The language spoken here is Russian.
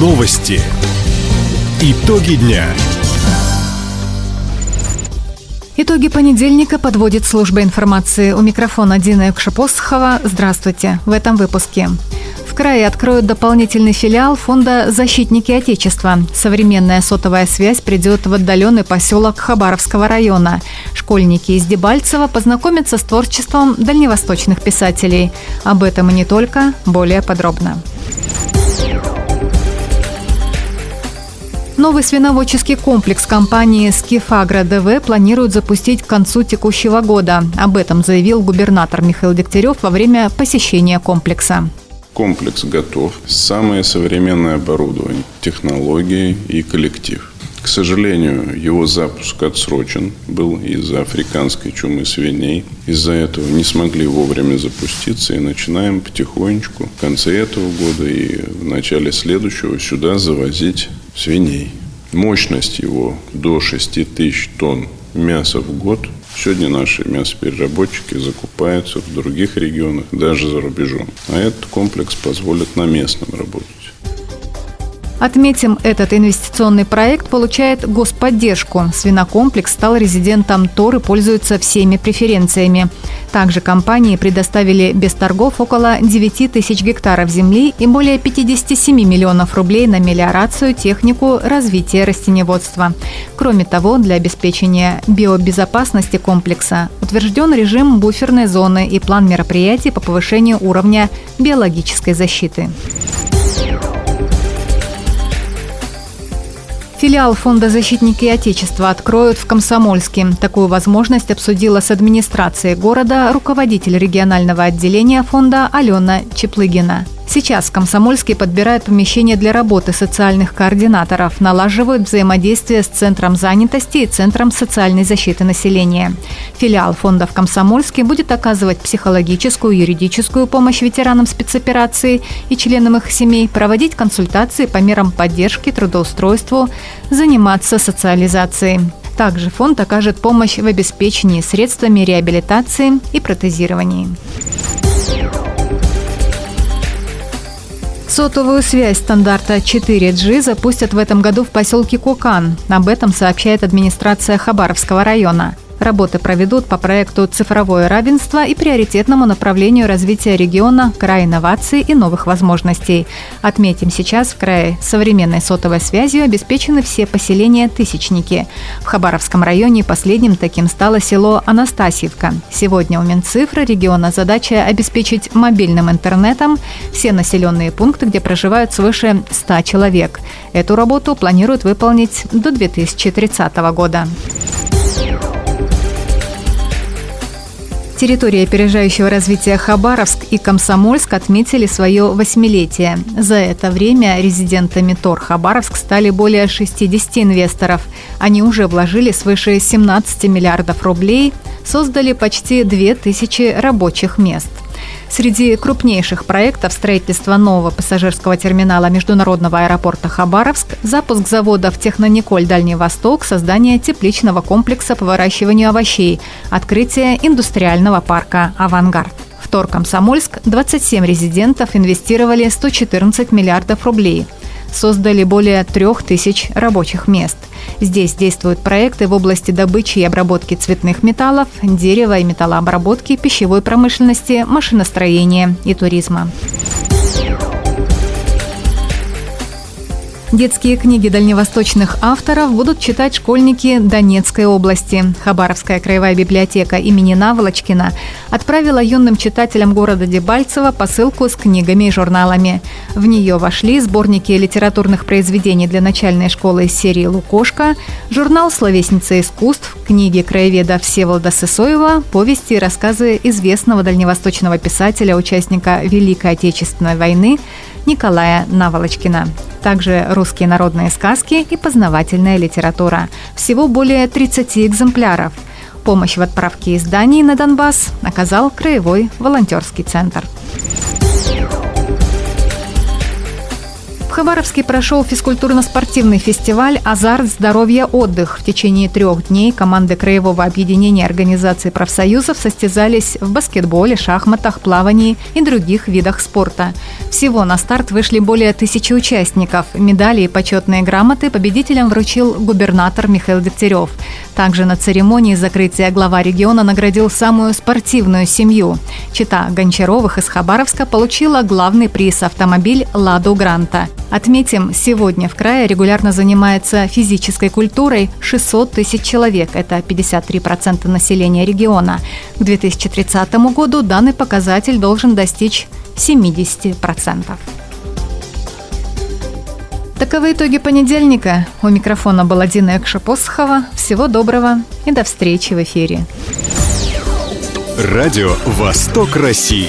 Новости. Итоги дня. Итоги понедельника подводит служба информации. У микрофона Дина Юкшапосхова. Здравствуйте. В этом выпуске. В крае откроют дополнительный филиал фонда «Защитники Отечества». Современная сотовая связь придет в отдаленный поселок Хабаровского района. Школьники из Дебальцева познакомятся с творчеством дальневосточных писателей. Об этом и не только, более подробно. Новый свиноводческий комплекс компании «Скифагро ДВ» планируют запустить к концу текущего года. Об этом заявил губернатор Михаил Дегтярев во время посещения комплекса. Комплекс готов. Самое современное оборудование, технологии и коллектив. К сожалению, его запуск отсрочен был из-за африканской чумы свиней. Из-за этого не смогли вовремя запуститься и начинаем потихонечку в конце этого года и в начале следующего сюда завозить свиней. Мощность его до 6 тысяч тонн мяса в год. Сегодня наши мясопереработчики закупаются в других регионах, даже за рубежом. А этот комплекс позволит на местном работать. Отметим, этот инвестиционный проект получает господдержку. Свинокомплекс стал резидентом ТОР и пользуется всеми преференциями. Также компании предоставили без торгов около 9 тысяч гектаров земли и более 57 миллионов рублей на мелиорацию, технику развития растеневодства. Кроме того, для обеспечения биобезопасности комплекса утвержден режим буферной зоны и план мероприятий по повышению уровня биологической защиты. Филиал Фонда «Защитники Отечества» откроют в Комсомольске. Такую возможность обсудила с администрацией города руководитель регионального отделения фонда Алена Чеплыгина. Сейчас в Комсомольске подбирают помещение для работы социальных координаторов, налаживают взаимодействие с Центром занятости и Центром социальной защиты населения. Филиал фонда в Комсомольске будет оказывать психологическую, юридическую помощь ветеранам спецоперации и членам их семей, проводить консультации по мерам поддержки, трудоустройству, заниматься социализацией. Также фонд окажет помощь в обеспечении средствами реабилитации и протезировании. Сотовую связь стандарта 4G запустят в этом году в поселке Кукан. Об этом сообщает администрация Хабаровского района. Работы проведут по проекту «Цифровое равенство» и приоритетному направлению развития региона «Край инноваций и новых возможностей». Отметим, сейчас в крае современной сотовой связью обеспечены все поселения «Тысячники». В Хабаровском районе последним таким стало село Анастасьевка. Сегодня у Минцифры региона задача обеспечить мобильным интернетом все населенные пункты, где проживают свыше 100 человек. Эту работу планируют выполнить до 2030 года. Территории опережающего развития Хабаровск и Комсомольск отметили свое восьмилетие. За это время резидентами ТОР Хабаровск стали более 60 инвесторов. Они уже вложили свыше 17 миллиардов рублей, создали почти 2000 рабочих мест – Среди крупнейших проектов строительства нового пассажирского терминала международного аэропорта Хабаровск, запуск завода в Технониколь Дальний Восток, создание тепличного комплекса по выращиванию овощей, открытие индустриального парка «Авангард». В Тор Комсомольск 27 резидентов инвестировали 114 миллиардов рублей – создали более трех тысяч рабочих мест. Здесь действуют проекты в области добычи и обработки цветных металлов, дерева и металлообработки, пищевой промышленности, машиностроения и туризма. Детские книги дальневосточных авторов будут читать школьники Донецкой области. Хабаровская краевая библиотека имени Наволочкина отправила юным читателям города Дебальцево посылку с книгами и журналами. В нее вошли сборники литературных произведений для начальной школы из серии «Лукошка», журнал «Словесница искусств», книги краеведа Всеволода Сысоева, повести и рассказы известного дальневосточного писателя, участника Великой Отечественной войны Николая Наволочкина. Также русские народные сказки и познавательная литература. Всего более 30 экземпляров. Помощь в отправке изданий на Донбасс оказал Краевой волонтерский центр. Хабаровске прошел физкультурно-спортивный фестиваль «Азарт, здоровье, отдых». В течение трех дней команды Краевого объединения организаций профсоюзов состязались в баскетболе, шахматах, плавании и других видах спорта. Всего на старт вышли более тысячи участников. Медали и почетные грамоты победителям вручил губернатор Михаил Дегтярев. Также на церемонии закрытия глава региона наградил самую спортивную семью. Чита Гончаровых из Хабаровска получила главный приз – автомобиль «Ладу Гранта». Отметим, сегодня в крае регулярно занимается физической культурой 600 тысяч человек. Это 53% населения региона. К 2030 году данный показатель должен достичь 70%. Таковы итоги понедельника. У микрофона была Дина Экша-Посохова. Всего доброго и до встречи в эфире. Радио «Восток России».